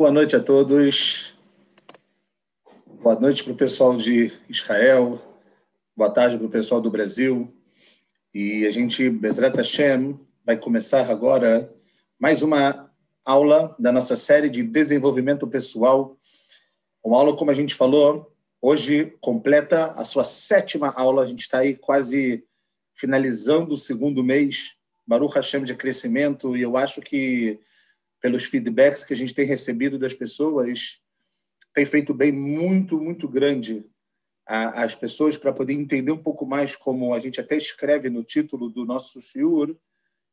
Boa noite a todos. Boa noite para o pessoal de Israel. Boa tarde para o pessoal do Brasil. E a gente, Bezrat Hashem, vai começar agora mais uma aula da nossa série de desenvolvimento pessoal. Uma aula, como a gente falou, hoje completa a sua sétima aula. A gente está aí quase finalizando o segundo mês, Baruch Hashem de crescimento, e eu acho que pelos feedbacks que a gente tem recebido das pessoas, tem feito bem muito, muito grande às pessoas para poder entender um pouco mais como a gente até escreve no título do nosso shiur,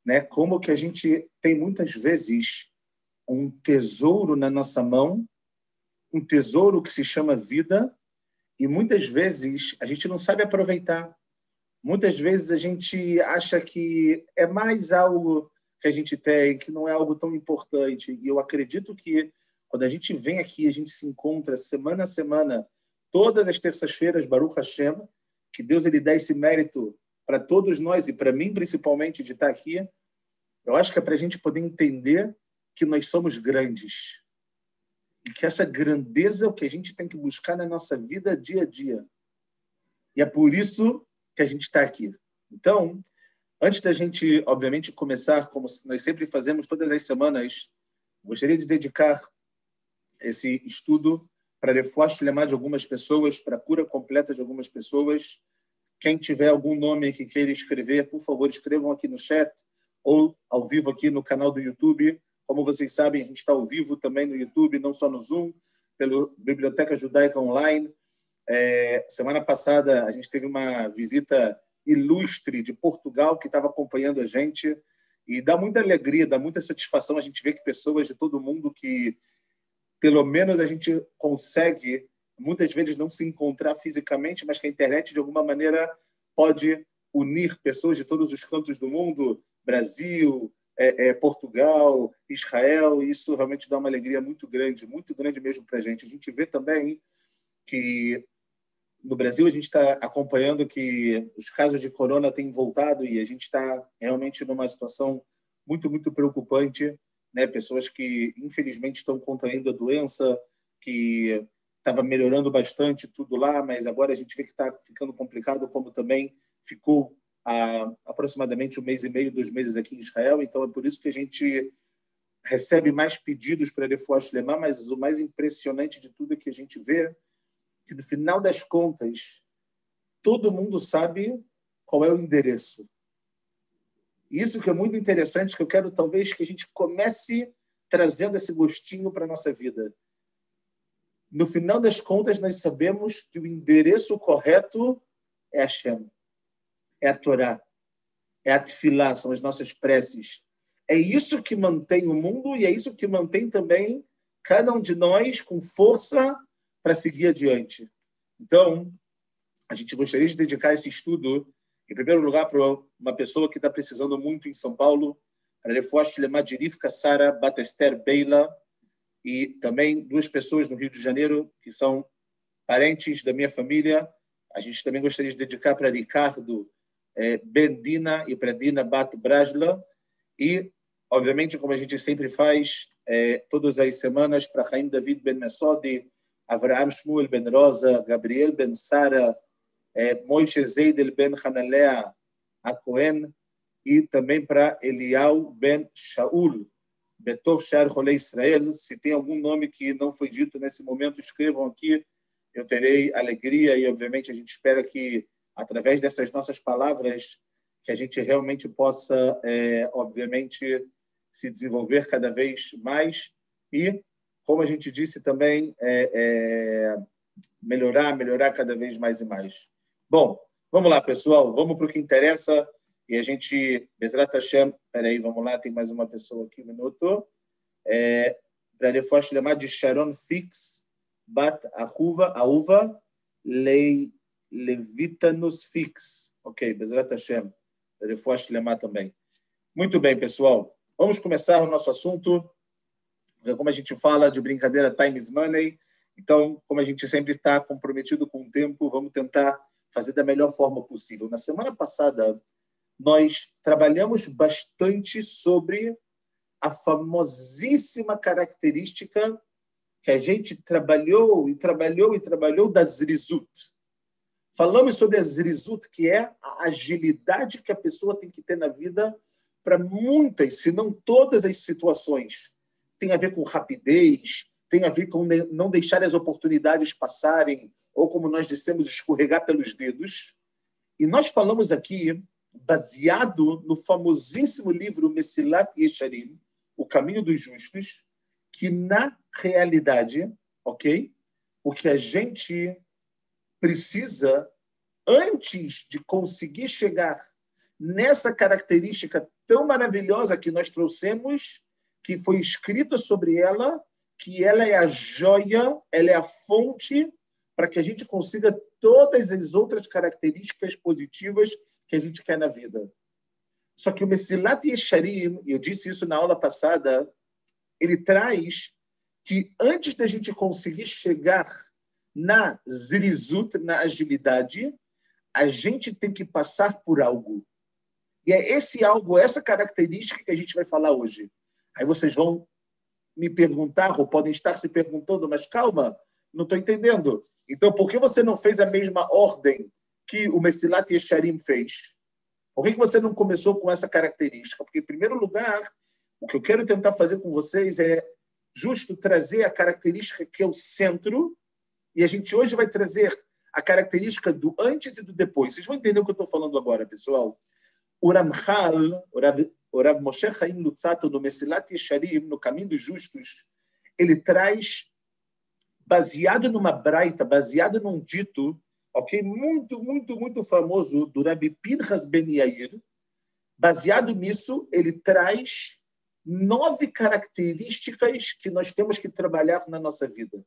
né? Como que a gente tem muitas vezes um tesouro na nossa mão, um tesouro que se chama vida, e muitas vezes a gente não sabe aproveitar. Muitas vezes a gente acha que é mais algo que a gente tem, que não é algo tão importante. E eu acredito que quando a gente vem aqui, a gente se encontra semana a semana, todas as terças-feiras, Baruch Hashem, que Deus ele dá esse mérito para todos nós e para mim principalmente de estar aqui. Eu acho que é para a gente poder entender que nós somos grandes e que essa grandeza é o que a gente tem que buscar na nossa vida dia a dia. E é por isso que a gente está aqui. Então, Antes da gente, obviamente, começar, como nós sempre fazemos todas as semanas, gostaria de dedicar esse estudo para reforço lemar de algumas pessoas, para cura completa de algumas pessoas. Quem tiver algum nome que queira escrever, por favor, escrevam aqui no chat ou ao vivo aqui no canal do YouTube. Como vocês sabem, a gente está ao vivo também no YouTube, não só no Zoom, pela Biblioteca Judaica Online. É, semana passada a gente teve uma visita ilustre de Portugal que estava acompanhando a gente e dá muita alegria, dá muita satisfação a gente ver que pessoas de todo mundo que pelo menos a gente consegue muitas vezes não se encontrar fisicamente, mas que a internet de alguma maneira pode unir pessoas de todos os cantos do mundo, Brasil, é, é, Portugal, Israel, e isso realmente dá uma alegria muito grande, muito grande mesmo para a gente. A gente vê também que no Brasil, a gente está acompanhando que os casos de corona têm voltado e a gente está realmente numa situação muito, muito preocupante. Né? Pessoas que, infelizmente, estão contraindo a doença, que estava melhorando bastante tudo lá, mas agora a gente vê que está ficando complicado, como também ficou há aproximadamente um mês e meio, dois meses aqui em Israel. Então, é por isso que a gente recebe mais pedidos para Refuah Lemar, mas o mais impressionante de tudo é que a gente vê que no final das contas todo mundo sabe qual é o endereço. Isso que é muito interessante, que eu quero talvez que a gente comece trazendo esse gostinho para a nossa vida. No final das contas, nós sabemos que o endereço correto é a Shem, é a Torá, é a Tfilá, são as nossas preces. É isso que mantém o mundo e é isso que mantém também cada um de nós com força para seguir adiante. Então, a gente gostaria de dedicar esse estudo, em primeiro lugar, para uma pessoa que está precisando muito em São Paulo, a Refuash Lemadirifka Sara Batester Beila, e também duas pessoas no Rio de Janeiro, que são parentes da minha família. A gente também gostaria de dedicar para Ricardo eh, Bendina e para Dina Bat Brasla. E, obviamente, como a gente sempre faz, eh, todas as semanas, para Raim David Ben Mesodi, Avraham Shmuel ben Rosa, Gabriel ben Sara, Moishe Zeidel ben a Cohen e também para Elial ben Shaul, Betov Shar Rolê Israel. Se tem algum nome que não foi dito nesse momento, escrevam aqui, eu terei alegria e, obviamente, a gente espera que, através dessas nossas palavras, que a gente realmente possa, é, obviamente, se desenvolver cada vez mais e como a gente disse também, é, é, melhorar, melhorar cada vez mais e mais. Bom, vamos lá, pessoal, vamos para o que interessa. E a gente, Bezrat Hashem, peraí, vamos lá, tem mais uma pessoa aqui, um minuto. É, para reforço chamar de Sharon Fix, Bat Ahuva, Ahuva, Lei, Levitanus Fix. Ok, Bezrat Hashem, para reforço também. Muito bem, pessoal. Vamos começar o nosso assunto como a gente fala de brincadeira, time is money. Então, como a gente sempre está comprometido com o tempo, vamos tentar fazer da melhor forma possível. Na semana passada, nós trabalhamos bastante sobre a famosíssima característica que a gente trabalhou e trabalhou e trabalhou da Zrizut. Falamos sobre a Zrizut, que é a agilidade que a pessoa tem que ter na vida para muitas, se não todas as situações. Tem a ver com rapidez, tem a ver com não deixar as oportunidades passarem, ou como nós dissemos, escorregar pelos dedos. E nós falamos aqui, baseado no famosíssimo livro Messilat Yesharim, O Caminho dos Justos, que na realidade, ok? O que a gente precisa, antes de conseguir chegar nessa característica tão maravilhosa que nós trouxemos, que foi escrita sobre ela, que ela é a joia, ela é a fonte para que a gente consiga todas as outras características positivas que a gente quer na vida. Só que o Messilat Yesharim, eu disse isso na aula passada, ele traz que antes da gente conseguir chegar na zirizut, na agilidade, a gente tem que passar por algo. E é esse algo, essa característica que a gente vai falar hoje. Aí vocês vão me perguntar, ou podem estar se perguntando, mas calma, não estou entendendo. Então, por que você não fez a mesma ordem que o Messilat Yesharim fez? Por que você não começou com essa característica? Porque, em primeiro lugar, o que eu quero tentar fazer com vocês é justo trazer a característica que é o centro, e a gente hoje vai trazer a característica do antes e do depois. Vocês vão entender o que eu estou falando agora, pessoal. O Ramchal, o Rav, o Rav Moshe Chaim Lutzato, no Mesilat Yesharim, no Caminho dos Justos, ele traz, baseado numa braita, baseado num dito, ok, muito, muito, muito famoso, do Rabbi Pinchas Ben Yair, baseado nisso, ele traz nove características que nós temos que trabalhar na nossa vida.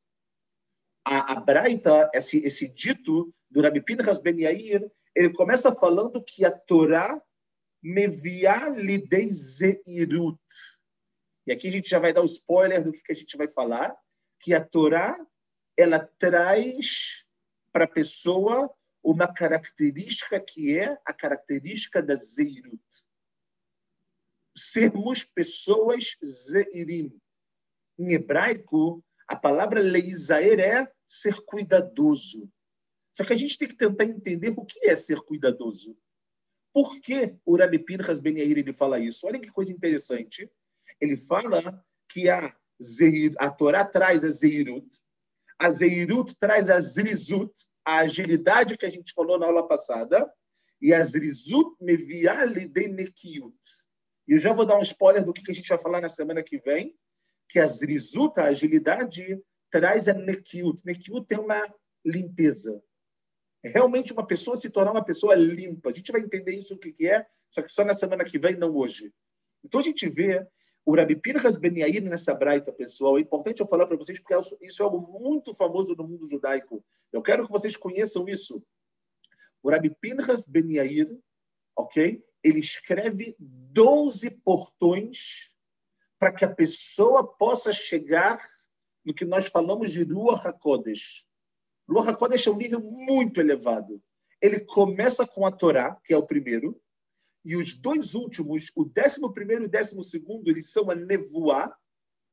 A, a Braita, esse, esse dito do Rabbi Pinchas Ben Yair, ele começa falando que a Torá mevia lidei zeirut. E aqui a gente já vai dar o spoiler do que, que a gente vai falar, que a Torá ela traz para a pessoa uma característica que é a característica da zeirut sermos pessoas zeirim. Em hebraico, a palavra leisaer é ser cuidadoso. Só que a gente tem que tentar entender o que é ser cuidadoso. Por que o Rabbi Pinchas Ben Yair ele fala isso? Olha que coisa interessante. Ele fala que a, zeir, a Torá traz a Zeirut, a Zeirut traz a Zrizut, a agilidade que a gente falou na aula passada, e a Zrizut meviá de nekiut. E eu já vou dar um spoiler do que a gente vai falar na semana que vem, que a zrizuta, a agilidade, traz a nekiut. Nekiut tem uma limpeza. É realmente uma pessoa se tornar uma pessoa limpa. A gente vai entender isso o que é, só que só na semana que vem, não hoje. Então a gente vê o Rabi Pinchas Ben Yair nessa braita, pessoal. É importante eu falar para vocês porque isso é algo muito famoso no mundo judaico. Eu quero que vocês conheçam isso. O Rabi Pinchas Ben Yair, ok? ele escreve 12 portões para que a pessoa possa chegar no que nós falamos de Ruach HaKodesh. Ruach HaKodesh é um nível muito elevado. Ele começa com a Torá, que é o primeiro, e os dois últimos, o décimo primeiro e o décimo segundo, eles são a Nevuá,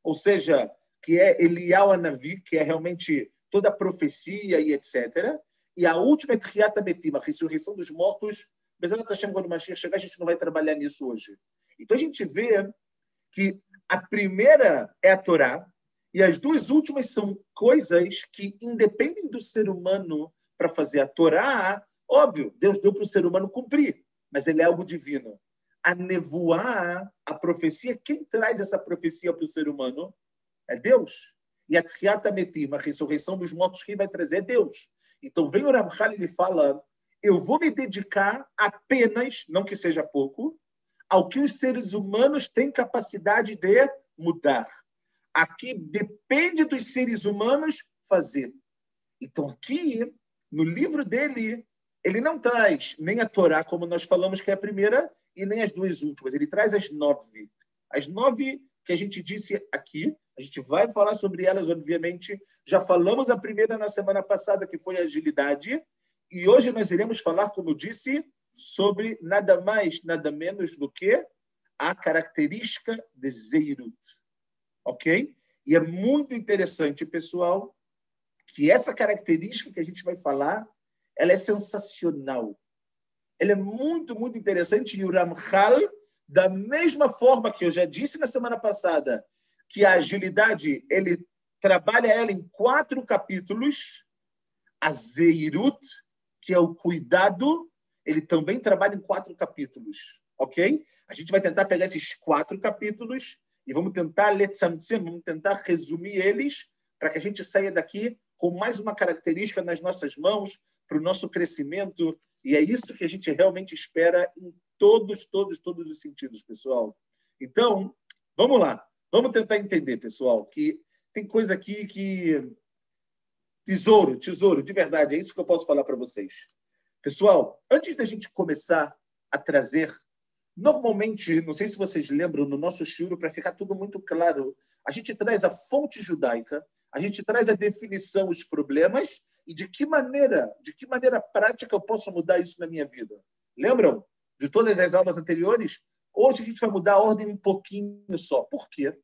ou seja, que é Elial Anavi, que é realmente toda a profecia e etc. E a última é Triata Betim, a ressurreição dos mortos, Bezerra Hashem, quando o chegar, a gente não vai trabalhar nisso hoje. Então a gente vê que a primeira é a Torá, e as duas últimas são coisas que independem do ser humano para fazer a Torá. Óbvio, Deus deu para o ser humano cumprir, mas ele é algo divino. A nevoar, a profecia, quem traz essa profecia para o ser humano? É Deus. E a Tchiata Metim, a ressurreição dos mortos, quem vai trazer é Deus. Então vem o Ramchal e ele fala eu vou me dedicar apenas, não que seja pouco, ao que os seres humanos têm capacidade de mudar. Aqui depende dos seres humanos fazer. Então, aqui, no livro dele, ele não traz nem a Torá, como nós falamos que é a primeira, e nem as duas últimas. Ele traz as nove. As nove que a gente disse aqui, a gente vai falar sobre elas, obviamente. Já falamos a primeira na semana passada, que foi a agilidade, e hoje nós iremos falar, como disse, sobre nada mais, nada menos do que a característica de Zeirut. Ok? E é muito interessante, pessoal, que essa característica que a gente vai falar, ela é sensacional. Ela é muito, muito interessante. E o Ramchal, da mesma forma que eu já disse na semana passada, que a agilidade, ele trabalha ela em quatro capítulos, a Zeirut, que é o cuidado, ele também trabalha em quatro capítulos, ok? A gente vai tentar pegar esses quatro capítulos e vamos tentar letzamtzem, vamos tentar resumir eles para que a gente saia daqui com mais uma característica nas nossas mãos para o nosso crescimento e é isso que a gente realmente espera em todos, todos, todos os sentidos, pessoal. Então, vamos lá. Vamos tentar entender, pessoal, que tem coisa aqui que tesouro, tesouro, de verdade, é isso que eu posso falar para vocês. Pessoal, antes da gente começar a trazer Normalmente, não sei se vocês lembram, no nosso shiur, para ficar tudo muito claro, a gente traz a fonte judaica, a gente traz a definição, os problemas e de que maneira, de que maneira prática eu posso mudar isso na minha vida. Lembram de todas as aulas anteriores? Hoje a gente vai mudar a ordem um pouquinho só. Por quê?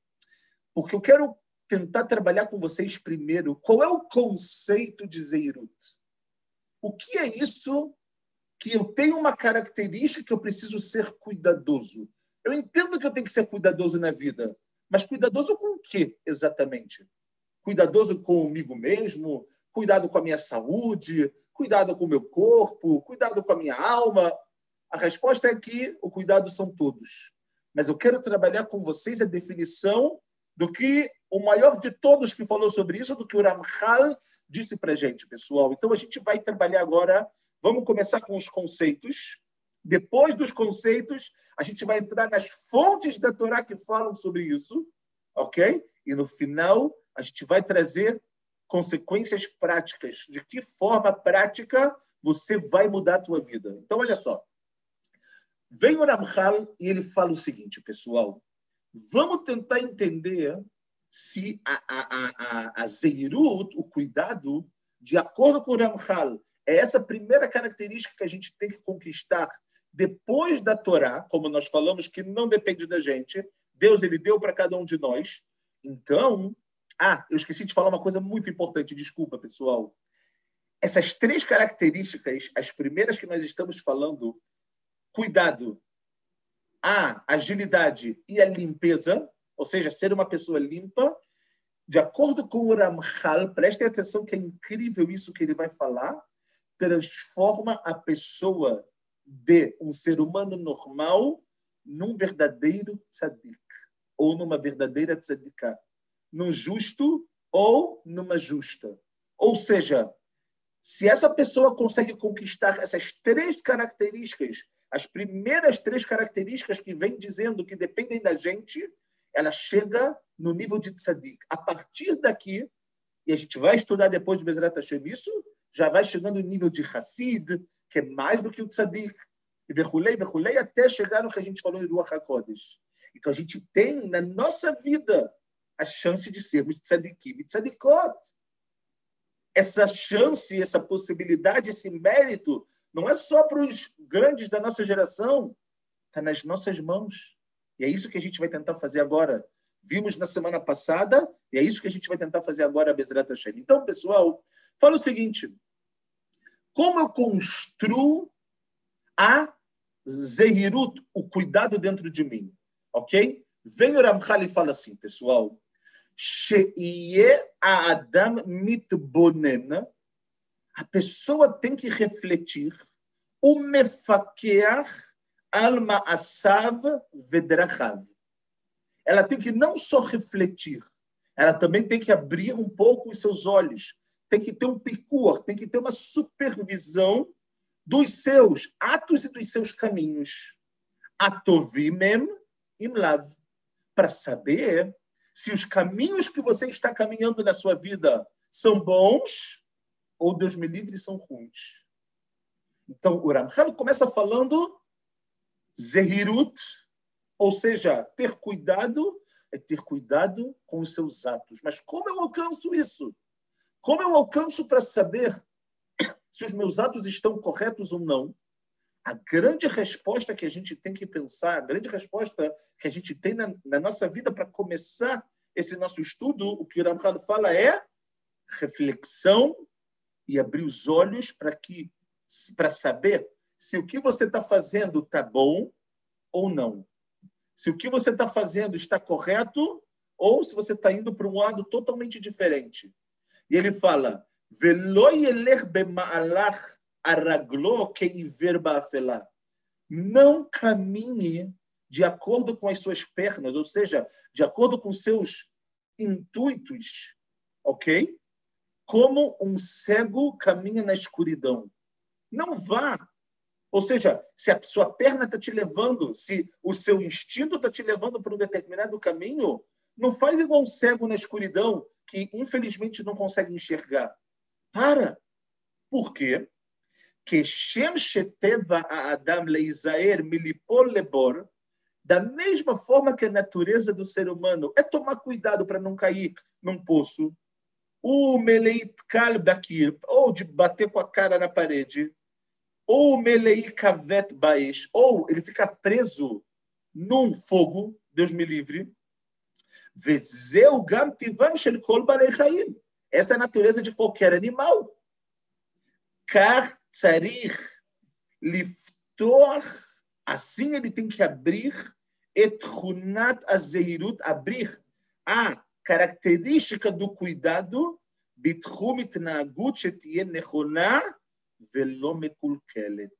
Porque eu quero tentar trabalhar com vocês primeiro qual é o conceito de Zeirut. O que é isso que eu tenho uma característica que eu preciso ser cuidadoso. Eu entendo que eu tenho que ser cuidadoso na vida, mas cuidadoso com o quê exatamente? Cuidadoso comigo mesmo, cuidado com a minha saúde, cuidado com o meu corpo, cuidado com a minha alma. A resposta é que o cuidado são todos. Mas eu quero trabalhar com vocês a definição do que o maior de todos que falou sobre isso, do que o Ramchal disse para gente, pessoal. Então a gente vai trabalhar agora Vamos começar com os conceitos. Depois dos conceitos, a gente vai entrar nas fontes da Torá que falam sobre isso, ok? E no final, a gente vai trazer consequências práticas. De que forma prática você vai mudar a tua vida? Então, olha só. Vem o Ramchal e ele fala o seguinte, pessoal. Vamos tentar entender se a, a, a, a Zeirut, o cuidado, de acordo com o Ramchal, é essa primeira característica que a gente tem que conquistar depois da Torá, como nós falamos, que não depende da gente. Deus ele deu para cada um de nós. Então, ah, eu esqueci de falar uma coisa muito importante, desculpa, pessoal. Essas três características, as primeiras que nós estamos falando, cuidado, a agilidade e a limpeza, ou seja, ser uma pessoa limpa, de acordo com o Ramchal, prestem atenção que é incrível isso que ele vai falar, transforma a pessoa de um ser humano normal num verdadeiro tzadik, ou numa verdadeira tzadikah, num justo ou numa justa. Ou seja, se essa pessoa consegue conquistar essas três características, as primeiras três características que vem dizendo que dependem da gente, ela chega no nível de tzadik. A partir daqui, e a gente vai estudar depois de Bezerra Hashem isso, já vai chegando no nível de Hassid, que é mais do que o Tzadik, e verrulei, verrulei, até chegar no que a gente falou em Ruach HaKodesh. Então, a gente tem na nossa vida a chance de sermos tzadikim e tzadikot. Essa chance, essa possibilidade, esse mérito, não é só para os grandes da nossa geração, está nas nossas mãos. E é isso que a gente vai tentar fazer agora. Vimos na semana passada, e é isso que a gente vai tentar fazer agora, Bezerra Hashem. Então, pessoal, fala o seguinte: como eu construo a Zehirut, o cuidado dentro de mim? Ok? Vem o Ramchal e fala assim, pessoal. Adam mitbonen. A pessoa tem que refletir. O mefakeach al ma'asav vedrachav. Ela tem que não só refletir, ela também tem que abrir um pouco os seus olhos tem que ter um picor, tem que ter uma supervisão dos seus atos e dos seus caminhos. Atovimem imlav. Para saber se os caminhos que você está caminhando na sua vida são bons ou, Deus me livre, são ruins. Então, o Ramchal começa falando zehirut, ou seja, ter cuidado é ter cuidado com os seus atos. Mas como eu alcanço isso? Como eu alcanço para saber se os meus atos estão corretos ou não? A grande resposta que a gente tem que pensar, a grande resposta que a gente tem na, na nossa vida para começar esse nosso estudo, o que o Ramchal fala é reflexão e abrir os olhos para que para saber se o que você está fazendo está bom ou não. Se o que você está fazendo está correto ou se você está indo para um lado totalmente diferente. E ele fala: Não caminhe de acordo com as suas pernas, ou seja, de acordo com seus intuitos, ok? Como um cego caminha na escuridão. Não vá. Ou seja, se a sua perna está te levando, se o seu instinto está te levando para um determinado caminho, não faz igual um cego na escuridão que infelizmente não consegue enxergar. Para. Por quê? Que Shem Sheteva Adam Leizaer Milipol Lebor, da mesma forma que a natureza do ser humano é tomar cuidado para não cair num poço, o meleit kalbakir, ou de bater com a cara na parede, ou melei kavet baesh, ou ele fica preso num fogo, Deus me livre, vezeu gam tivam shel kol balei chaim. Essa é a natureza de qualquer animal. Kar tzarich liftor Assim ele tem que abrir etchunat azeirut, abrir a característica do cuidado בתחום התנהגות שתהיה נכונה ולא מקולקלת.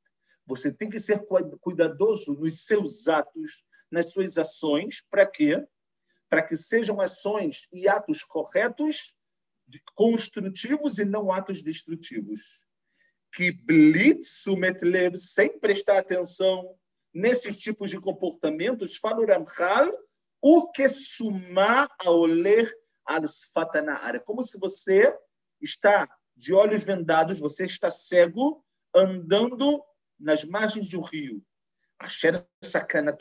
Você tem que ser cuidadoso nos seus atos, nas suas ações, para quê? Para que sejam ações e atos corretos, construtivos e não atos destrutivos. Que blitz sumetlev, sem prestar atenção, nesses tipos de comportamentos, fala o o que sumar a oler al-sfatanaar. É como se você está de olhos vendados, você está cego, andando nas margens de um rio. Asher sakana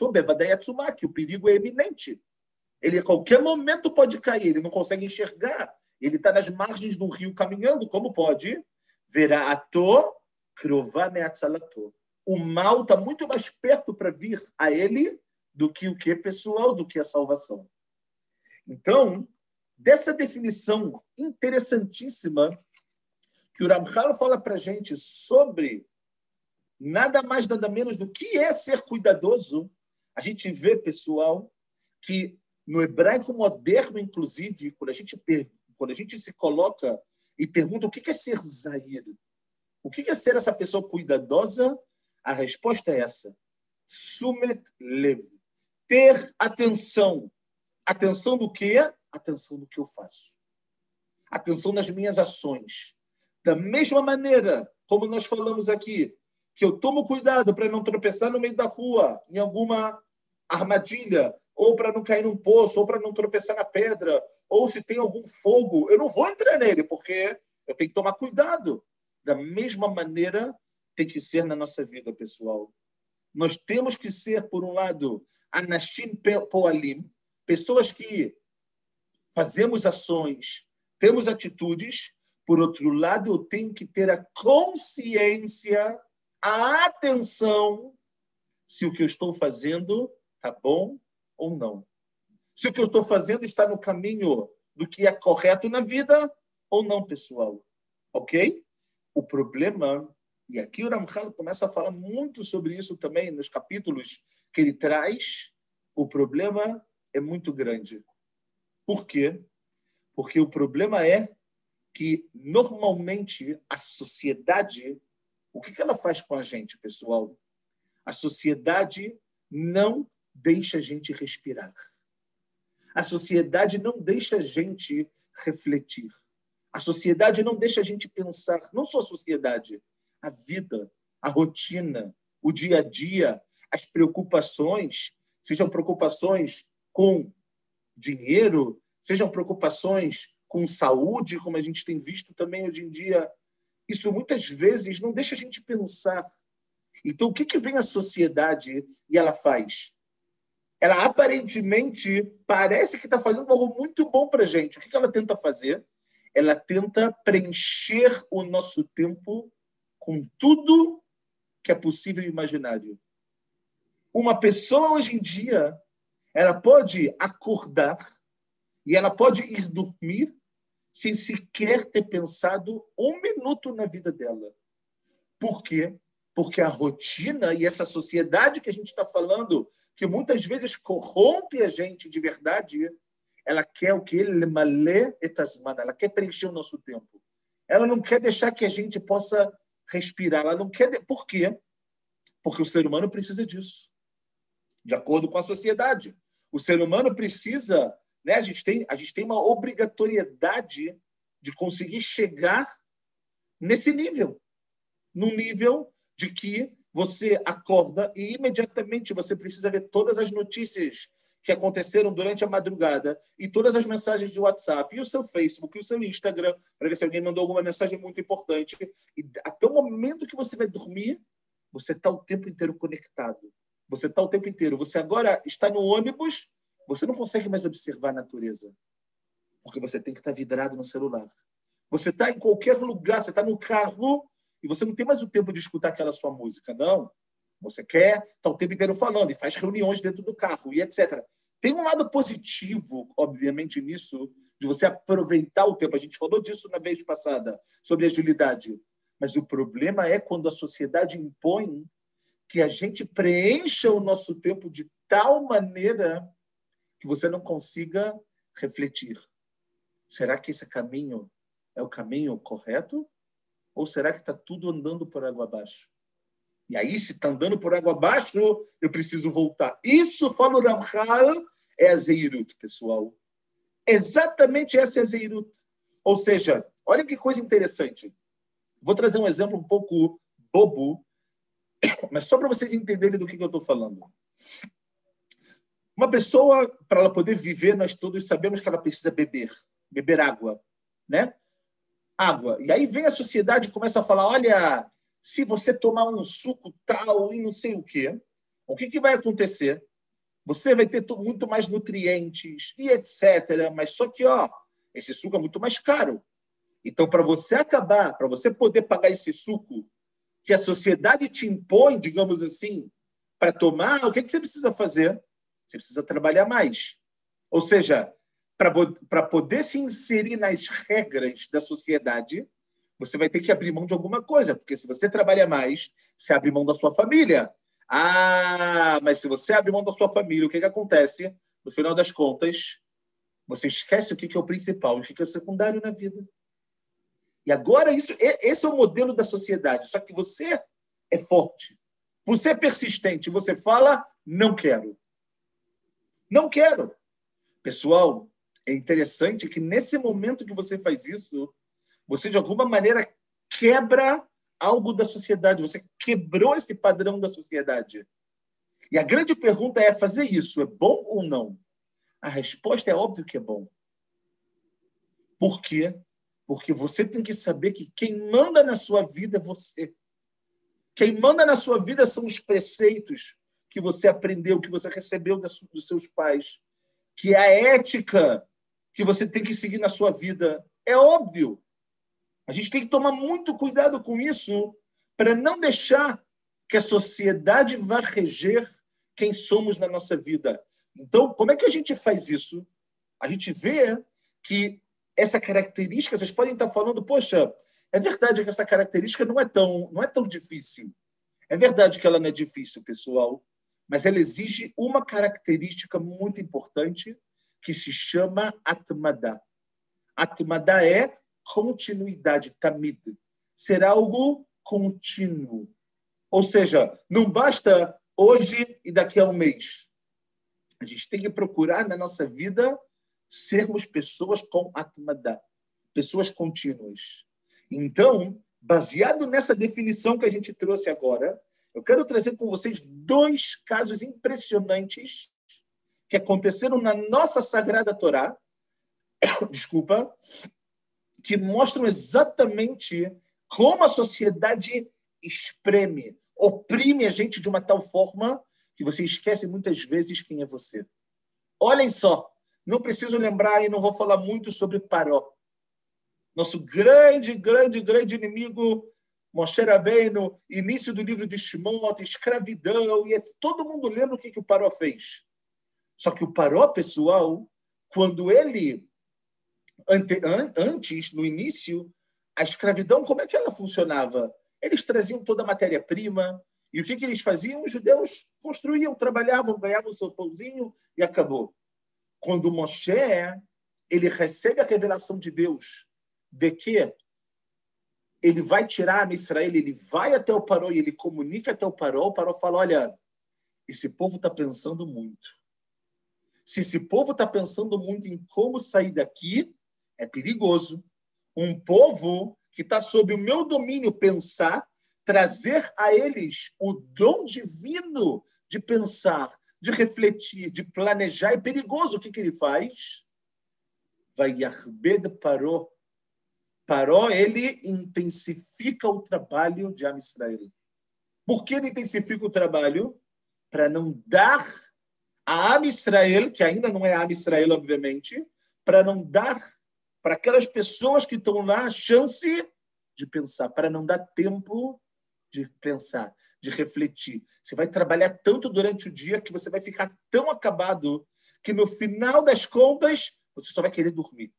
que o perigo é eminente. Ele a qualquer momento pode cair, ele não consegue enxergar. Ele está nas margens um rio caminhando, como pode? Verá ato, krová meatzalato o mal está muito mais perto para vir a ele do que o que é pessoal, do que a salvação. Então, dessa definição interessantíssima que o Ramchal fala para a gente sobre nada mais, nada menos do que é ser cuidadoso, a gente vê, pessoal, que no hebraico moderno, inclusive, quando a gente, quando a gente se coloca e pergunta o que é ser Zair, o que é ser essa pessoa cuidadosa, a resposta é essa. Sumet lev. Ter atenção. Atenção do quê? Atenção do que eu faço. Atenção nas minhas ações. Da mesma maneira, como nós falamos aqui, que eu tomo cuidado para não tropeçar no meio da rua, em alguma armadilha, ou para não cair num poço, ou para não tropeçar na pedra, ou se tem algum fogo, eu não vou entrar nele, porque eu tenho que tomar cuidado. Da mesma maneira, tem que ser na nossa vida pessoal. Nós temos que ser, por um lado, anashim poalim, pessoas que fazemos ações, temos atitudes. Por outro lado, eu tenho que ter a consciência, a atenção se o que eu estou fazendo está bom ou não. Se o que eu estou fazendo está no caminho do que é correto na vida ou não, pessoal. Ok? O problema e aqui o Ramchal começa a falar muito sobre isso também nos capítulos que ele traz. O problema é muito grande. Por quê? Porque o problema é que, normalmente, a sociedade, o que ela faz com a gente, pessoal? A sociedade não deixa a gente respirar. A sociedade não deixa a gente refletir. A sociedade não deixa a gente pensar. Não só a sociedade, a vida, a rotina, o dia a dia, as preocupações, sejam preocupações com dinheiro, sejam preocupações com saúde, como a gente tem visto também hoje em dia. Isso muitas vezes não deixa a gente pensar. Então, o que, que vem a sociedade e ela faz? Ela aparentemente parece que está fazendo algo muito bom para gente. O que, que ela tenta fazer? Ela tenta preencher o nosso tempo com tudo que é possível e imaginário. Uma pessoa hoje em dia, ela pode acordar E ela pode ir dormir sem sequer ter pensado um minuto na vida dela. Por quê? Porque a rotina e essa sociedade que a gente está falando, que muitas vezes corrompe a gente de verdade, ela quer o que? Lemale etasmana. Ela quer preencher o nosso tempo. Ela não quer deixar que a gente possa respirar. Ela não quer. De... Por quê? Porque o ser humano precisa disso. De acordo com a sociedade. O ser humano precisa. Né? A, gente tem, a gente tem uma obrigatoriedade de conseguir chegar nesse nível. Num nível de que você acorda e imediatamente você precisa ver todas as notícias que aconteceram durante a madrugada e todas as mensagens de WhatsApp, e o seu Facebook, e o seu Instagram, para ver se alguém mandou alguma mensagem muito importante. E até o momento que você vai dormir, você está o tempo inteiro conectado. Você está o tempo inteiro. Você agora está no ônibus, você não consegue mais observar a natureza, porque você tem que estar tá vidrado no celular. Você está em qualquer lugar, você está no carro e você não tem mais o tempo de escutar aquela sua música, não. Você quer tá o tempo inteiro falando e faz reuniões dentro do carro e etc. Tem um lado positivo, obviamente, nisso, de você aproveitar o tempo. A gente falou disso na vez passada, sobre agilidade. Mas o problema é quando a sociedade impõe que a gente preencha o nosso tempo de tal maneira que você não consiga refletir. Será que esse caminho é o caminho correto? Ou será que está tudo andando por água abaixo? E aí, se está andando por água abaixo, eu preciso voltar. Isso, fala o Ramchal, é a Zeirut, pessoal. Exatamente essa é a Zeirut. Ou seja, olha que coisa interessante. Vou trazer um exemplo um pouco bobo, mas só para vocês entenderem do que, que eu estou falando. Uma pessoa, para ela poder viver, nós todos sabemos que ela precisa beber, beber água, né? Água. E aí vem a sociedade e começa a falar: olha, se você tomar um suco tal e não sei o quê, o que, que vai acontecer? Você vai ter muito mais nutrientes e etc. Mas só que, ó, esse suco é muito mais caro. Então, para você acabar, para você poder pagar esse suco que a sociedade te impõe, digamos assim, para tomar, o que, que você precisa fazer? Você precisa trabalhar mais. Ou seja, para poder se inserir nas regras da sociedade, você vai ter que abrir mão de alguma coisa, porque se você trabalha mais, você abre mão da sua família. Ah, mas se você abre mão da sua família, o que, que acontece? No final das contas, você esquece o que, que é o principal o que, que é o secundário na vida. E agora, isso, esse é o modelo da sociedade. Só que você é forte. Você é persistente. Você fala, não quero. Não quero. Pessoal, é interessante que nesse momento que você faz isso, você, de alguma maneira, quebra algo da sociedade. Você quebrou esse padrão da sociedade. E a grande pergunta é: fazer isso é bom ou não? A resposta é óbvio que é bom. Por quê? Porque você tem que saber que quem manda na sua vida é você. Quem manda na sua vida são os preceitos que você aprendeu, que você recebeu dos seus pais, que é a ética que você tem que seguir na sua vida. É óbvio. A gente tem que tomar muito cuidado com isso para não deixar que a sociedade vá reger quem somos na nossa vida. Então, como é que a gente faz isso? A gente vê que essa característica, vocês podem estar falando, poxa, é verdade que essa característica não é tão, não é tão difícil. É verdade que ela não é difícil, pessoal, mas ela exige uma característica muito importante que se chama atmada. Atmada é continuidade, tamid. Ser algo contínuo. Ou seja, não basta hoje e daqui a um mês. A gente tem que procurar na nossa vida sermos pessoas com atmada, pessoas contínuas. Então, baseado nessa definição que a gente trouxe agora, eu quero trazer com vocês dois casos impressionantes que aconteceram na nossa sagrada Torá. Desculpa, que mostram exatamente como a sociedade espreme, oprime a gente de uma tal forma que você esquece muitas vezes quem é você. Olhem só, não preciso lembrar e não vou falar muito sobre Paró. Nosso grande, grande, grande inimigo, Moshe Rabbeinu, início do livro de Shimon, escravidão, e todo mundo lembra o que, que o Paró fez. Só que o Paró, pessoal, quando ele, ante, antes, no início, a escravidão, como é que ela funcionava? Eles traziam toda a matéria-prima, e o que, que eles faziam? Os judeus construíam, trabalhavam, ganhavam o seu pãozinho e acabou. Quando Moshe ele recebe a revelação de Deus de que ele vai tirar a Israel, ele vai até o Paró e ele comunica até o Paró, o Paró fala, olha, esse povo está pensando muito. Se esse povo está pensando muito em como sair daqui, é perigoso. Um povo que está sob o meu domínio pensar, trazer a eles o dom divino de pensar, de refletir, de planejar, é perigoso. O que, que ele faz? Vai de Paró. Paró, ele intensifica o trabalho de Am. Por que ele intensifica o trabalho? Para não dar a Am Israel, que ainda não é Am Israel, obviamente, para não dar para aquelas pessoas que estão lá a chance de pensar, para não dar tempo de pensar, de refletir. Você vai trabalhar tanto durante o dia que você vai ficar tão acabado que no final das contas você só vai querer dormir.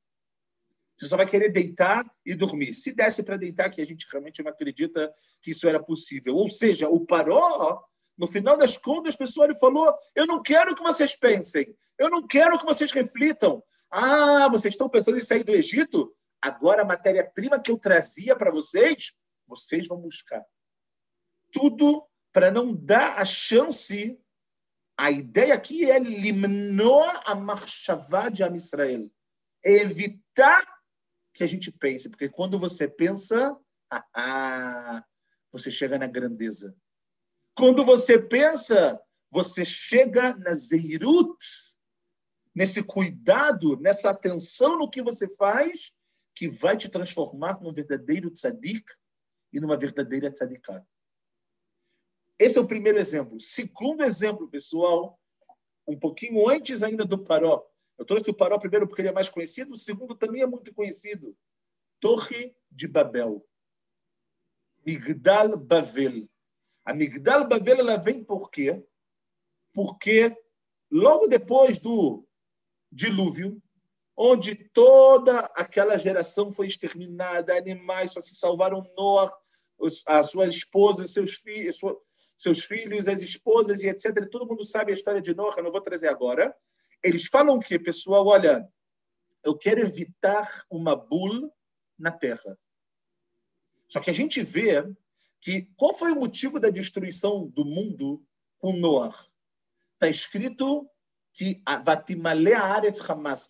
Você só vai querer deitar e dormir. Se desse para deitar, que a gente realmente não acredita que isso era possível. Ou seja, o Paró no final das contas, o pessoal ele falou: Eu não quero que vocês pensem, eu não quero que vocês reflitam. Ah, vocês estão pensando em sair do Egito? Agora a matéria-prima que eu trazia para vocês, vocês vão buscar. Tudo para não dar a chance. A ideia aqui é limnoa a marchavá de Am Israel. É evitar que a gente pense, porque quando você pensa, ah, ah, você chega na grandeza. Quando você pensa, você chega na zeirut, nesse cuidado, nessa atenção no que você faz, que vai te transformar num verdadeiro tzadik e numa verdadeira tzadiká. Esse é o primeiro exemplo. Segundo exemplo, pessoal, um pouquinho antes ainda do Paró. Eu trouxe o Paró primeiro porque ele é mais conhecido, o segundo também é muito conhecido. Torre de Babel. Migdal Bavel. A Migdal Babel ela vem por quê? Porque logo depois do dilúvio, onde toda aquela geração foi exterminada, animais só se salvaram Noah, as suas esposas, seus filhos, seus filhos, as esposas e etc. Todo mundo sabe a história de Noah, eu não vou trazer agora. Eles falam que, pessoal, olha, eu quero evitar uma bula na terra. Só que a gente vê que qual foi o motivo da destruição do mundo com Noah? Está escrito que a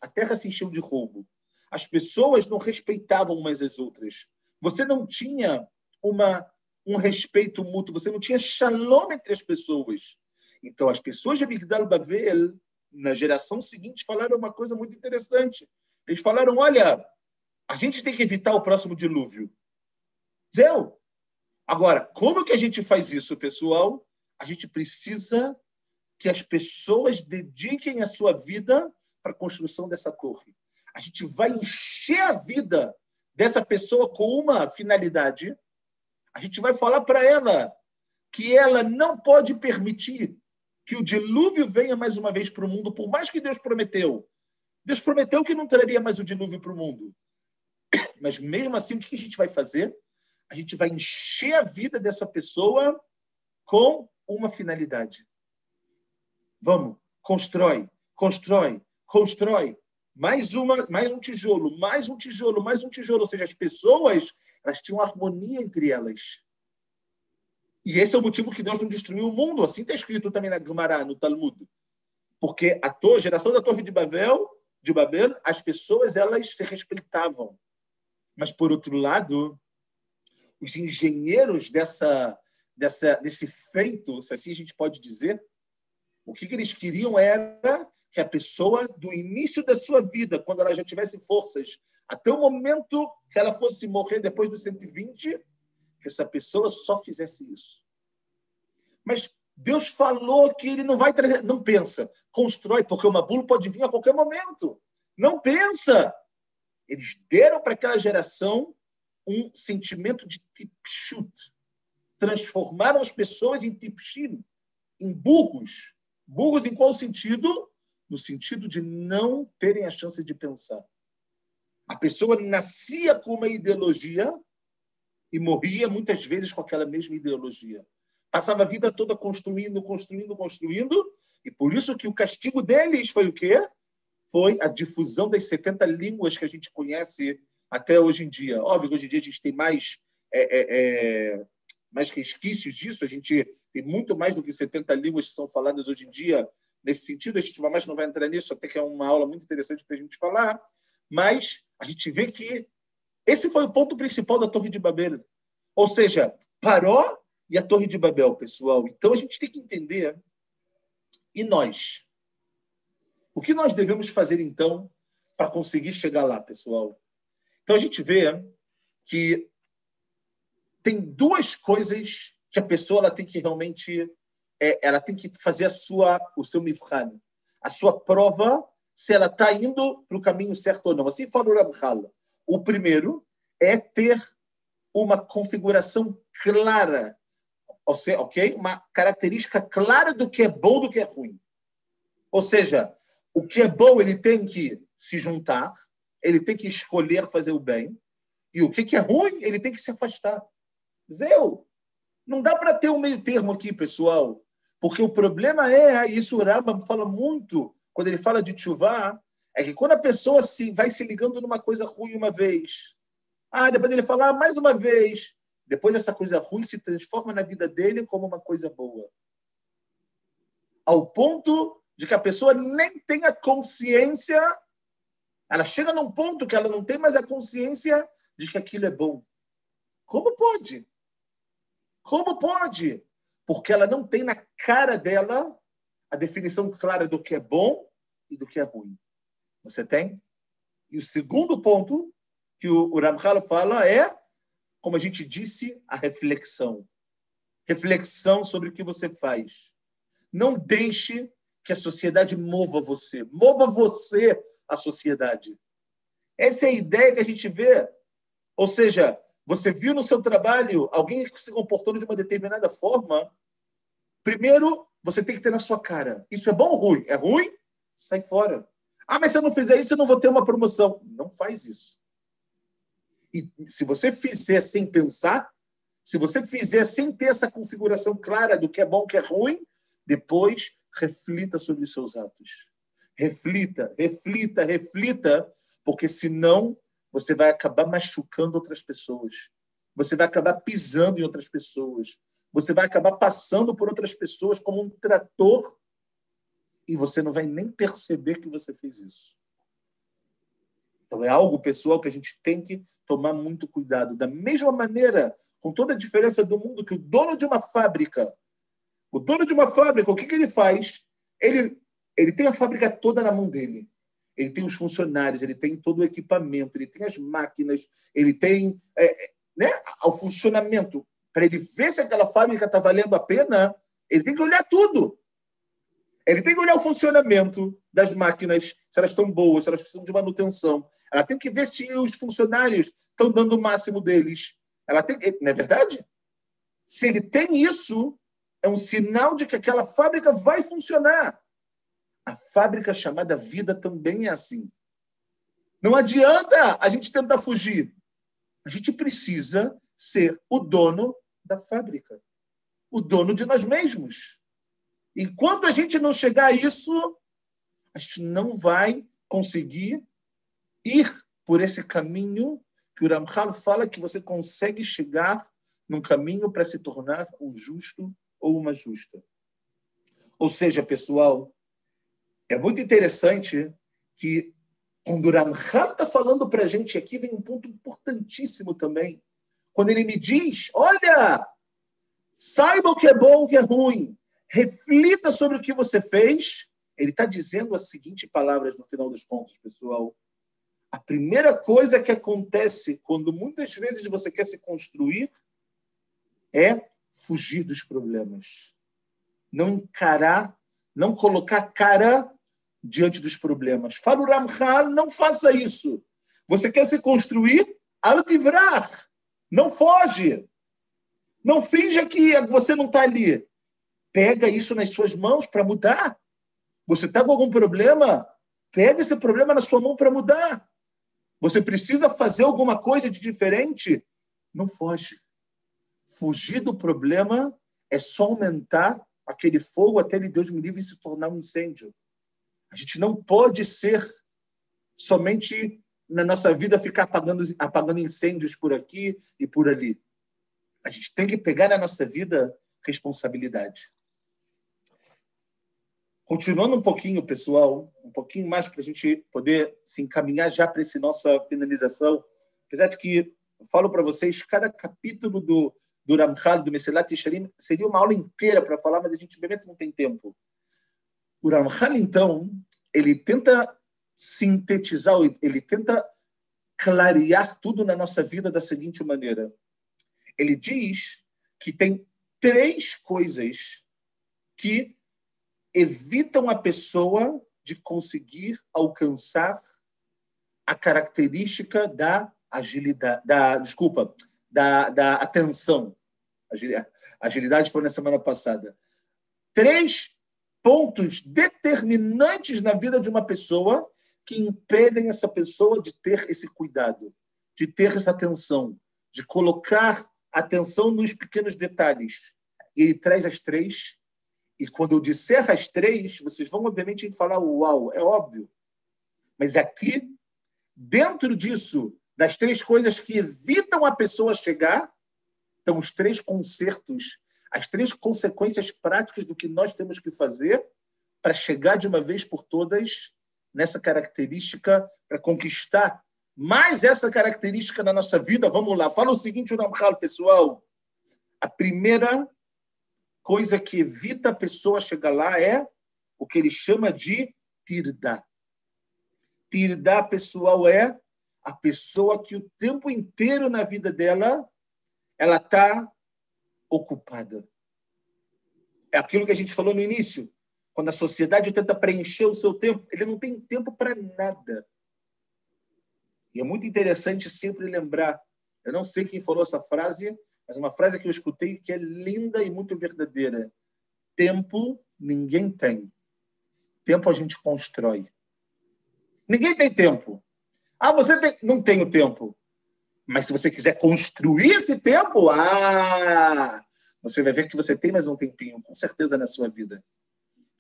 terra se encheu de roubo. As pessoas não respeitavam umas as outras. Você não tinha uma um respeito mútuo, você não tinha shalom entre as pessoas. Então, as pessoas de Migdal Bavel, na geração seguinte, falaram uma coisa muito interessante. Eles falaram: olha, a gente tem que evitar o próximo dilúvio. Zéu, Agora, como que a gente faz isso, pessoal? A gente precisa que as pessoas dediquem a sua vida para a construção dessa torre. A gente vai encher a vida dessa pessoa com uma finalidade. A gente vai falar para ela que ela não pode permitir que o dilúvio venha mais uma vez para o mundo, por mais que Deus prometeu. Deus prometeu que não traria mais o dilúvio para o mundo. Mas mesmo assim, o que a gente vai fazer? A gente vai encher a vida dessa pessoa com uma finalidade. Vamos, constrói, constrói, constrói. Mais, uma, mais um tijolo, mais um tijolo, mais um tijolo. Ou seja, as pessoas elas tinham harmonia entre elas. E esse é o motivo que Deus não destruiu o mundo. Assim está escrito também na Gemara, no Talmud. Porque a torre, geração da Torre de Babel, de Babel, as pessoas elas se respeitavam. Mas, por outro lado, os engenheiros dessa, dessa, desse feito, se assim a gente pode dizer, o que, que eles queriam era que a pessoa, do início da sua vida, quando ela já tivesse forças, até o momento que ela fosse morrer depois dos 120, que essa pessoa só fizesse isso. Mas Deus falou que ele não vai trazer, não pensa, constrói, porque uma bula pode vir a qualquer momento. Não pensa. Eles deram para aquela geração um sentimento de tipshut. Transformaram as pessoas em tipshim, em burros. Burros em qual sentido? no sentido de não terem a chance de pensar. A pessoa nascia com uma ideologia e morria muitas vezes com aquela mesma ideologia. Passava a vida toda construindo, construindo, construindo, e por isso que o castigo deles foi o quê? Foi a difusão das 70 línguas que a gente conhece até hoje em dia. Óbvio que hoje em dia a gente tem mais, é, é, é, mais resquícios disso, a gente tem muito mais do que 70 línguas que são faladas hoje em dia nesse sentido. A gente mais não vai entrar nisso, até que é uma aula muito interessante para a gente falar. Mas a gente vê que esse foi o ponto principal da Torre de Babel. Ou seja, Paró e a Torre de Babel, pessoal. Então a gente tem que entender. E nós? O que nós devemos fazer, então, para conseguir chegar lá, pessoal? Então a gente vê que tem duas coisas que a pessoa ela tem que realmente é, ela tem que fazer a sua o seu mifran, a sua prova se ela está indo para o caminho certo ou não. Assim fala o Ramchal. O primeiro é ter uma configuração clara, ou seja, ok? Uma característica clara do que é bom do que é ruim. Ou seja, o que é bom ele tem que se juntar, ele tem que escolher fazer o bem, e o que é ruim ele tem que se afastar. Zeu. Não dá para ter um meio termo aqui, pessoal, porque o problema é, isso o Rambam fala muito quando ele fala de Tchuvá, é que quando a pessoa se, vai se ligando numa coisa ruim uma vez, ah, depois ele fala ah, mais uma vez, depois essa coisa ruim se transforma na vida dele como uma coisa boa. Ao ponto de que a pessoa nem tem a consciência, ela chega num ponto que ela não tem mais a consciência de que aquilo é bom. Como pode? Como pode? Porque ela não tem na cara dela a definição clara do que é bom e do que é ruim. Você tem? E o segundo ponto que o Ramchal fala é, como a gente disse, a reflexão. Reflexão sobre o que você faz. Não deixe que a sociedade mova você. Mova você a sociedade. Essa é a ideia que a gente vê. Ou seja, você viu no seu trabalho alguém que se comportou de uma determinada forma. Primeiro, você tem que ter na sua cara. Isso é bom ou ruim? É ruim? Sai fora. Ah, mas se eu não fizer isso, eu não vou ter uma promoção. Não faz isso. E se você fizer sem pensar, se você fizer sem ter essa configuração clara do que é bom, o que é ruim, depois reflita sobre os seus atos. Reflita, reflita, reflita, porque senão você vai acabar machucando outras pessoas. Você vai acabar pisando em outras pessoas você vai acabar passando por outras pessoas como um trator e você não vai nem perceber que você fez isso. Então é algo pessoal que a gente tem que tomar muito cuidado. Da mesma maneira, com toda a diferença do mundo, que o dono de uma fábrica, o dono de uma fábrica, o que, que ele faz? Ele, ele tem a fábrica toda na mão dele. Ele tem os funcionários, ele tem todo o equipamento, ele tem as máquinas, ele tem é, né, o funcionamento para ele ver se aquela fábrica está valendo a pena, ele tem que olhar tudo. Ele tem que olhar o funcionamento das máquinas, se elas estão boas, se elas precisam de manutenção. Ela tem que ver se os funcionários estão dando o máximo deles. Ela tem, não é verdade? Se ele tem isso, é um sinal de que aquela fábrica vai funcionar. A fábrica chamada vida também é assim. Não adianta a gente tentar fugir. A gente precisa ser o dono da fábrica, o dono de nós mesmos. Enquanto a gente não chegar a isso, a gente não vai conseguir ir por esse caminho que o Ramchal fala que você consegue chegar num caminho para se tornar um justo ou uma justa. Ou seja, pessoal, é muito interessante que quando o está falando para a gente aqui, vem um ponto importantíssimo também quando ele me diz: olha, saiba o que é bom, o que é ruim, reflita sobre o que você fez, ele está dizendo as seguintes palavras no final dos contos, pessoal. A primeira coisa que acontece quando muitas vezes você quer se construir é fugir dos problemas. Não encarar, não colocar cara diante dos problemas. Fala o Ramchal, não faça isso. Você quer se construir? Altivrar. Não foge. Não finja que você não está ali. Pega isso nas suas mãos para mudar. Você está com algum problema? Pega esse problema na sua mão para mudar. Você precisa fazer alguma coisa de diferente? Não foge. Fugir do problema é só aumentar aquele fogo até ele, Deus me livre, se tornar um incêndio. A gente não pode ser somente na nossa vida ficar apagando, apagando incêndios por aqui e por ali. A gente tem que pegar na nossa vida responsabilidade. Continuando um pouquinho, pessoal, um pouquinho mais para a gente poder se encaminhar já para essa nossa finalização. Apesar de que eu falo para vocês, cada capítulo do, do Ramchal, do Meselat Yesharim, seria uma aula inteira para falar, mas a gente obviamente não tem tempo. O Ramchal, então, ele tenta sintetizar, ele tenta clarear tudo na nossa vida da seguinte maneira. Ele diz que tem três coisas que evitam a pessoa de conseguir alcançar a característica da agilidade, da, desculpa, da, da atenção. Agilidade foi na semana passada. Três pontos determinantes na vida de uma pessoa que impedem essa pessoa de ter esse cuidado, de ter essa atenção, de colocar atenção nos pequenos detalhes. E ele traz as três e quando eu disser as três, vocês vão, obviamente, falar uau, é óbvio. Mas aqui, dentro disso, das três coisas que evitam a pessoa chegar, estão os três concertos, as três consequências práticas do que nós temos que fazer para chegar de uma vez por todas nessa característica, para conquistar mais essa característica na nossa vida. Vamos lá, fala o seguinte, Ramchal, pessoal. A primeira coisa que evita a pessoa chegar lá é o que ele chama de tirda. Tirda, pessoal, é a pessoa que o tempo inteiro na vida dela ela está ocupada. É aquilo que a gente falou no início. Quando a sociedade tenta preencher o seu tempo, ele não tem tempo para nada. E é muito interessante sempre lembrar. Eu não sei quem falou essa frase, mas uma frase que eu escutei que é linda e muito verdadeira. Tempo ninguém tem. Tempo a gente constrói. Ninguém tem tempo. Ah, você tem... não tem o tempo. Mas se você quiser construir esse tempo, ah, você vai ver que você tem mais um tempinho, com certeza, na sua vida.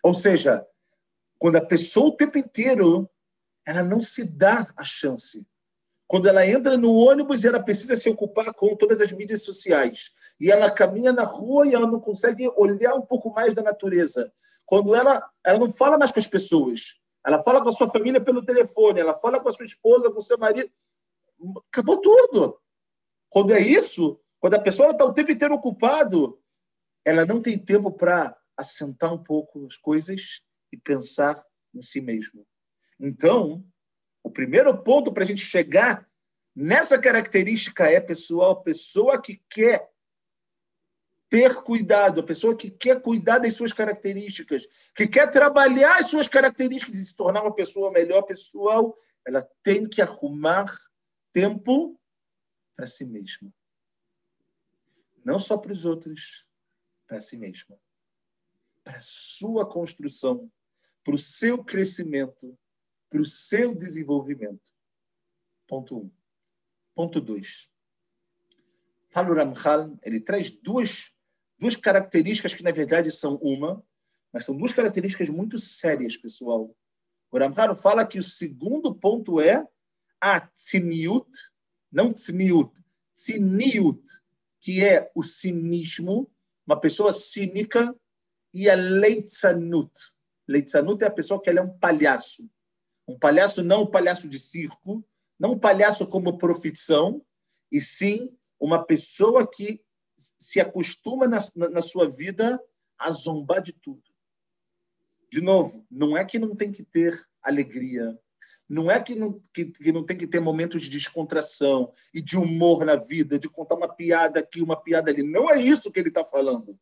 Ou seja, quando a pessoa o tempo inteiro, ela não se dá a chance quando ela entra no ônibus, ela precisa se ocupar com todas as mídias sociais. E ela caminha na rua e ela não consegue olhar um pouco mais da natureza. Quando ela, ela não fala mais com as pessoas. Ela fala com a sua família pelo telefone, ela fala com a sua esposa, com o seu marido. Acabou tudo. Quando é isso, quando a pessoa está o tempo inteiro ocupado, ela não tem tempo para assentar um pouco as coisas e pensar em si mesmo. Então, o primeiro ponto para a gente chegar nessa característica é, pessoal, pessoa que quer ter cuidado, a pessoa que quer cuidar das suas características, que quer trabalhar as suas características e se tornar uma pessoa melhor, pessoal, ela tem que arrumar tempo para si mesma. Não só para os outros, para si mesma. Para a sua construção, para o seu crescimento, para o seu desenvolvimento. Ponto um. Ponto dois. Fala o Ramchal, ele traz duas, duas características que, na verdade, são uma, mas são duas características muito sérias, pessoal. O Ramchal fala que o segundo ponto é a tziniut, não tzniut, tziniut, que é o cinismo, uma pessoa cínica, e a leitzanut. Leitzanut é a pessoa que ela é um palhaço. Um palhaço não um palhaço de circo, não um palhaço como profissão, e sim uma pessoa que se acostuma na, na sua vida a zombar de tudo. De novo, não é que não tem que ter alegria, não é que não, que, que, não tem que ter momentos de descontração e de humor na vida, de contar uma piada aqui, uma piada ali. Não é isso que ele está falando.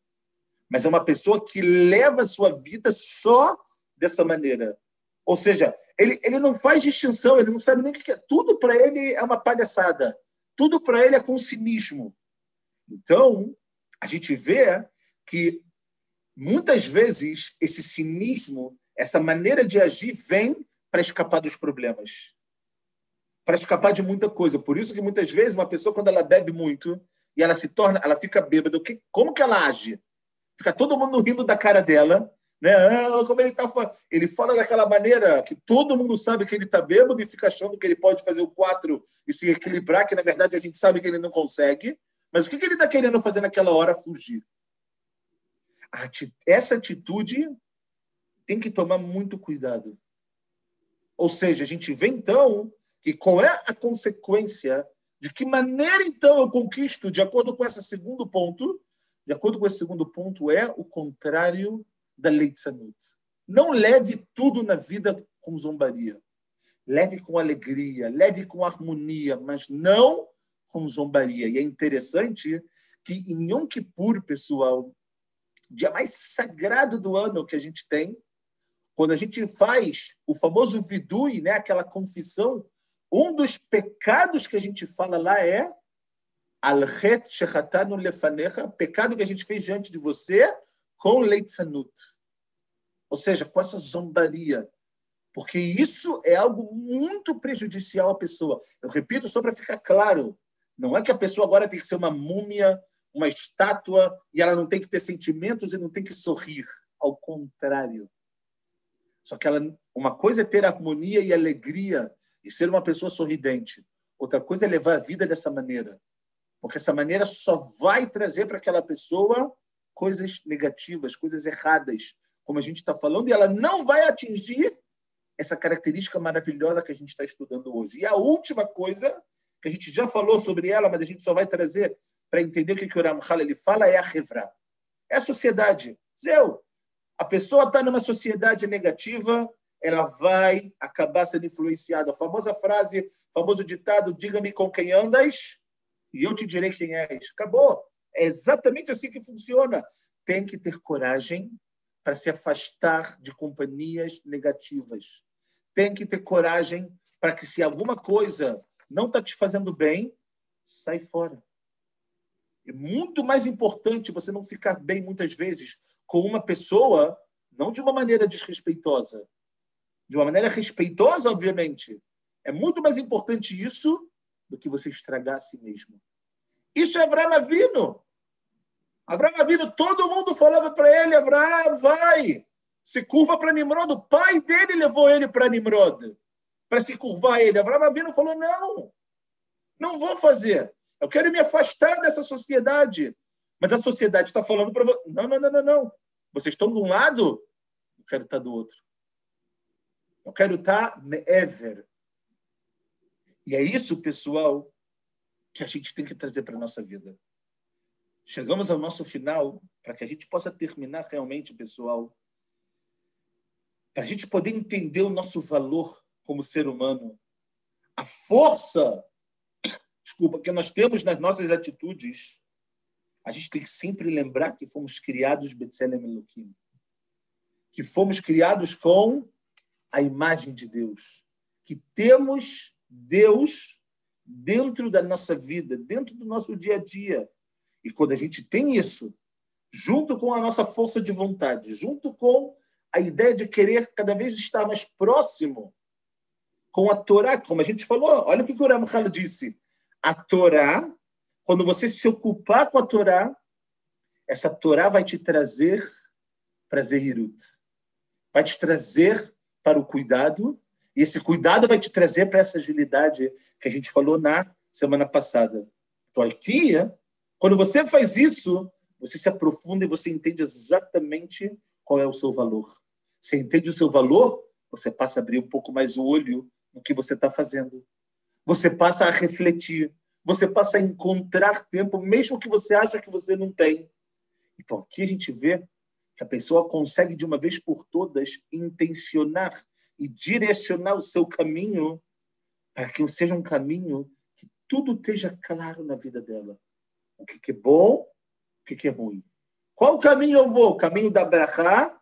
Mas é uma pessoa que leva a sua vida só dessa maneira. Ou seja, ele, ele não faz distinção, ele não sabe nem o que é. Tudo para ele é uma palhaçada. Tudo para ele é com cinismo. Então, a gente vê que muitas vezes esse cinismo Essa maneira de agir vem para escapar dos problemas, para escapar de muita coisa. Por isso que muitas vezes uma pessoa quando ela bebe muito e ela se torna, ela fica bêbada, como que ela age? Fica todo mundo rindo da cara dela, né? Ah, como ele tá ele fala daquela maneira que todo mundo sabe que ele está bêbado e fica achando que ele pode fazer o quatro e se equilibrar, que na verdade a gente sabe que ele não consegue. Mas o que, ele está querendo fazer naquela hora? Fugir. Essa atitude tem que tomar muito cuidado. Ou seja, a gente vê então que qual é a consequência de que maneira então eu conquisto, de acordo com esse segundo ponto, de acordo com esse segundo ponto, é o contrário da lei de Sanut. Não leve tudo na vida com zombaria. Leve com alegria, leve com harmonia, mas não com zombaria. E é interessante que em Yom Kippur, pessoal, dia mais sagrado do ano que a gente tem, quando a gente faz o famoso vidui, né, aquela confissão, um dos pecados que a gente fala lá é Al-Het Shechatanu Lefanecha, pecado que a gente fez diante de você com leitzanut. Ou seja, com essa zombaria. Porque isso é algo muito prejudicial à pessoa. Eu repito só para ficar claro. Não é que a pessoa agora tem que ser uma múmia, uma estátua, e ela não tem que ter sentimentos e não tem que sorrir. Ao contrário. Só que ela, uma coisa é ter harmonia e alegria e ser uma pessoa sorridente. Outra coisa é levar a vida dessa maneira. Porque essa maneira só vai trazer para aquela pessoa coisas negativas, coisas erradas, como a gente está falando, e ela não vai atingir essa característica maravilhosa que a gente está estudando hoje. E a última coisa, que a gente já falou sobre ela, mas a gente só vai trazer para entender o que, que o Ramchal ele fala, é a Hevra. É a sociedade. Zeu, a pessoa está numa sociedade negativa, ela vai acabar sendo influenciada. A famosa frase, famoso ditado, diga-me com quem andas e eu te direi quem és. Acabou. É exatamente assim que funciona. Tem que ter coragem para se afastar de companhias negativas. Tem que ter coragem para que, se alguma coisa não está te fazendo bem, sai fora. É muito mais importante você não ficar bem, muitas vezes, com uma pessoa, não de uma maneira desrespeitosa, de uma maneira respeitosa, obviamente. É muito mais importante isso do que você estragar a si mesmo. Isso é Abraão Avino. Abraão Avino, todo mundo falava para ele, Abraão, vai, se curva para Nimrod. O pai dele levou ele para Nimrod, para se curvar ele. Abraão Avino falou, não, não vou fazer. Eu quero me afastar dessa sociedade. Mas a sociedade está falando para você, não, não, não, não, não. Vocês estão de um lado, eu quero estar do outro. Eu quero estar ever. E é isso, pessoal, que a gente tem que trazer para a nossa vida. Chegamos ao nosso final para que a gente possa terminar realmente, pessoal, para a gente poder entender o nosso valor como ser humano, a força desculpa, que nós temos nas nossas atitudes, a gente tem que sempre lembrar que fomos criados Betzelem Elohim, que fomos criados com a imagem de Deus, que temos Deus dentro da nossa vida, dentro do nosso dia a dia. E quando a gente tem isso, junto com a nossa força de vontade, junto com a ideia de querer cada vez estar mais próximo com a Torá, como a gente falou, olha o que o Ramchal disse a Torá, quando você se ocupar com a Torá, essa Torá vai te trazer para Zehirut. Vai te trazer para o cuidado, e esse cuidado vai te trazer para essa agilidade que a gente falou na semana passada. Então, aqui, quando você faz isso, você se aprofunda e você entende exatamente qual é o seu valor. Você entende o seu valor, você passa a abrir um pouco mais o olho no que você está fazendo você passa a refletir, você passa a encontrar tempo, mesmo que você acha que você não tem. Então, aqui a gente vê que a pessoa consegue, de uma vez por todas, intencionar e direcionar o seu caminho para que seja um caminho que tudo esteja claro na vida dela. O que é bom, o que é ruim. Qual caminho eu vou? O caminho da brachá,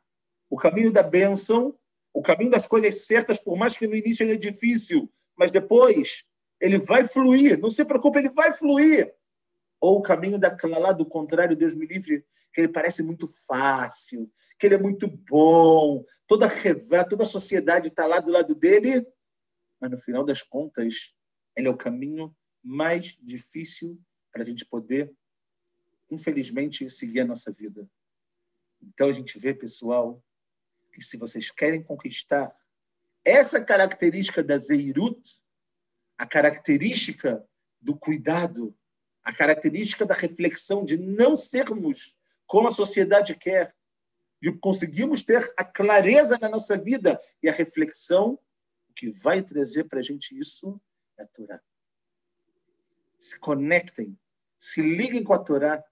o caminho da bênção, o caminho das coisas certas, por mais que no início ele é difícil, mas depois ele vai fluir. Não se preocupe, ele vai fluir. Ou o caminho da Klalá, do contrário, Deus me livre, que ele parece muito fácil, que ele é muito bom, toda a toda a sociedade está lá do lado dele, mas no final das contas, ele é o caminho mais difícil para a gente poder, infelizmente, seguir a nossa vida. Então a gente vê, pessoal, que se vocês querem conquistar essa característica da Zeirut, a característica do cuidado, a característica da reflexão, de não sermos como a sociedade quer, de conseguirmos ter a clareza na nossa vida e a reflexão, o que vai trazer para a gente isso é a Torá. Se conectem, se liguem com a Torá,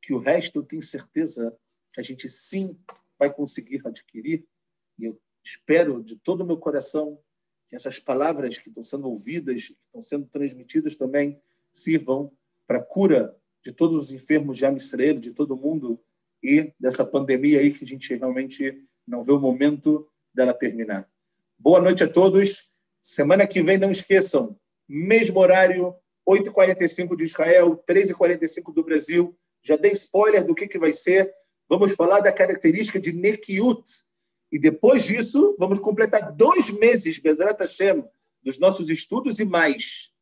que o resto eu tenho certeza que a gente sim vai conseguir adquirir. E eu espero de todo o meu coração que essas palavras que estão sendo ouvidas, que estão sendo transmitidas também, sirvam para a cura de todos os enfermos de Amisrael, de todo mundo, e dessa pandemia aí que a gente realmente não vê o momento dela terminar. Boa noite a todos. Semana que vem, não esqueçam, mesmo horário, 8h45 de Israel, 13h45 do Brasil. Já dei spoiler do que, que vai ser. Vamos falar da característica de Nekiut, e depois disso, vamos completar dois meses, Bezerra Hashem, dos nossos estudos e mais.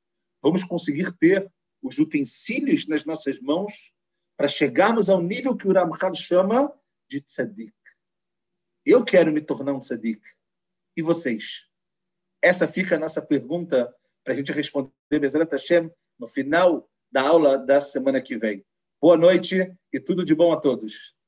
Vamos conseguir ter os utensílios nas nossas mãos para chegarmos ao nível que o Ramchal chama de tzadik. Eu quero me tornar um tzadik. E vocês? Essa fica a nossa pergunta para a gente responder Bezerra Hashem no final da aula da semana que vem. Boa noite e tudo de bom a todos.